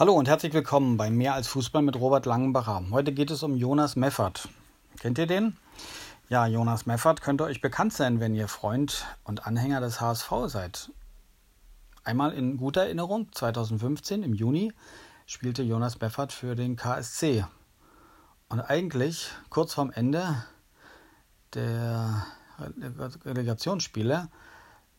Hallo und herzlich willkommen bei Mehr als Fußball mit Robert Langenbacher. Heute geht es um Jonas Meffert. Kennt ihr den? Ja, Jonas Meffert könnte euch bekannt sein, wenn ihr Freund und Anhänger des HSV seid. Einmal in guter Erinnerung, 2015 im Juni spielte Jonas Meffert für den KSC. Und eigentlich kurz vorm Ende der Relegationsspiele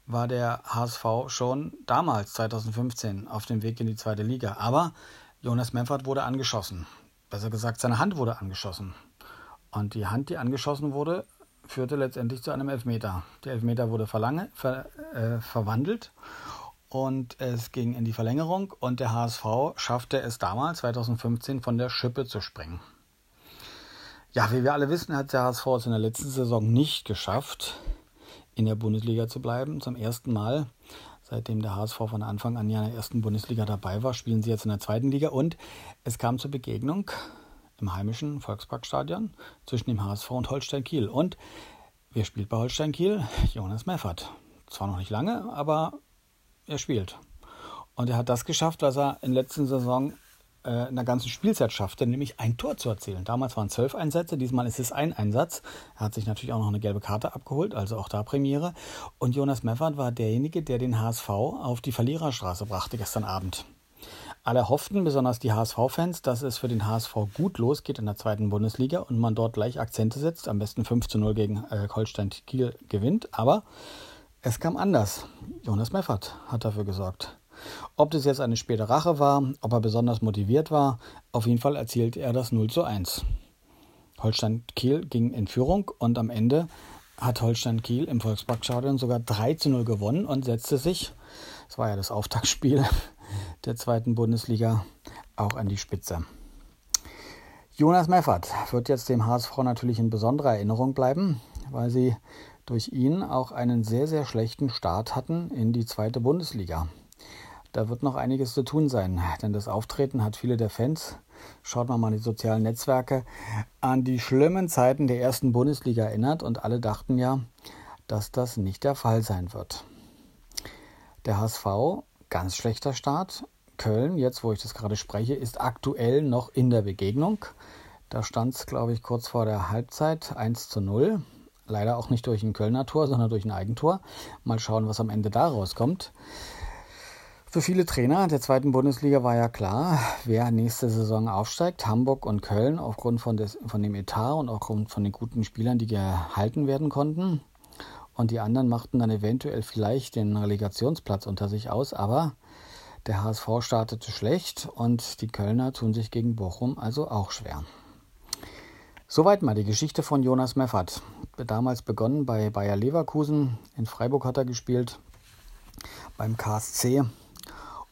war der HSV schon damals, 2015, auf dem Weg in die zweite Liga. Aber Jonas Memphert wurde angeschossen. Besser gesagt, seine Hand wurde angeschossen. Und die Hand, die angeschossen wurde, führte letztendlich zu einem Elfmeter. Der Elfmeter wurde verlange, ver, äh, verwandelt und es ging in die Verlängerung und der HSV schaffte es damals, 2015, von der Schippe zu springen. Ja, wie wir alle wissen, hat der HSV es in der letzten Saison nicht geschafft, in der Bundesliga zu bleiben. Zum ersten Mal, seitdem der HSV von Anfang an ja in der ersten Bundesliga dabei war, spielen sie jetzt in der zweiten Liga. Und es kam zur Begegnung im heimischen Volksparkstadion zwischen dem HSV und Holstein Kiel. Und wer spielt bei Holstein Kiel? Jonas Meffert. Zwar noch nicht lange, aber er spielt. Und er hat das geschafft, was er in der letzten Saison äh, in der ganzen Spielzeit schaffte, nämlich ein Tor zu erzielen. Damals waren zwölf Einsätze, diesmal ist es ein Einsatz. Er hat sich natürlich auch noch eine gelbe Karte abgeholt, also auch da Premiere. Und Jonas Meffert war derjenige, der den HSV auf die Verliererstraße brachte gestern Abend. Alle hofften, besonders die HSV-Fans, dass es für den HSV gut losgeht in der zweiten Bundesliga und man dort gleich Akzente setzt, am besten 5 zu 0 gegen äh, Holstein Kiel gewinnt. Aber es kam anders. Jonas Meffert hat dafür gesorgt. Ob das jetzt eine späte Rache war, ob er besonders motiviert war, auf jeden Fall erzielte er das 0 zu 1. Holstein Kiel ging in Führung und am Ende hat Holstein Kiel im Volksparkstadion sogar 3 zu 0 gewonnen und setzte sich, das war ja das Auftaktspiel der zweiten Bundesliga, auch an die Spitze. Jonas Meffert wird jetzt dem HSV natürlich in besonderer Erinnerung bleiben, weil sie durch ihn auch einen sehr, sehr schlechten Start hatten in die zweite Bundesliga. Da wird noch einiges zu tun sein, denn das Auftreten hat viele der Fans, schaut man mal in die sozialen Netzwerke, an die schlimmen Zeiten der ersten Bundesliga erinnert und alle dachten ja, dass das nicht der Fall sein wird. Der HSV, ganz schlechter Start. Köln, jetzt wo ich das gerade spreche, ist aktuell noch in der Begegnung. Da stand es, glaube ich, kurz vor der Halbzeit 1 zu 0. Leider auch nicht durch ein Kölner Tor, sondern durch ein Eigentor. Mal schauen, was am Ende da rauskommt. Für viele Trainer der zweiten Bundesliga war ja klar, wer nächste Saison aufsteigt. Hamburg und Köln aufgrund von, des, von dem Etat und auch von den guten Spielern, die gehalten werden konnten. Und die anderen machten dann eventuell vielleicht den Relegationsplatz unter sich aus. Aber der HSV startete schlecht und die Kölner tun sich gegen Bochum also auch schwer. Soweit mal die Geschichte von Jonas Meffert. Damals begonnen bei Bayer Leverkusen. In Freiburg hat er gespielt. Beim KSC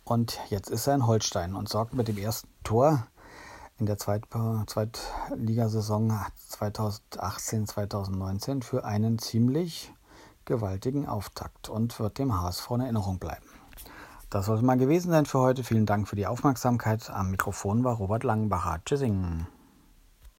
und jetzt ist er in Holstein und sorgt mit dem ersten Tor in der Zweit Zweitligasaison 2018-2019 für einen ziemlich gewaltigen Auftakt und wird dem HSV in Erinnerung bleiben. Das soll es mal gewesen sein für heute. Vielen Dank für die Aufmerksamkeit. Am Mikrofon war Robert Langenbacher. Tschüssing.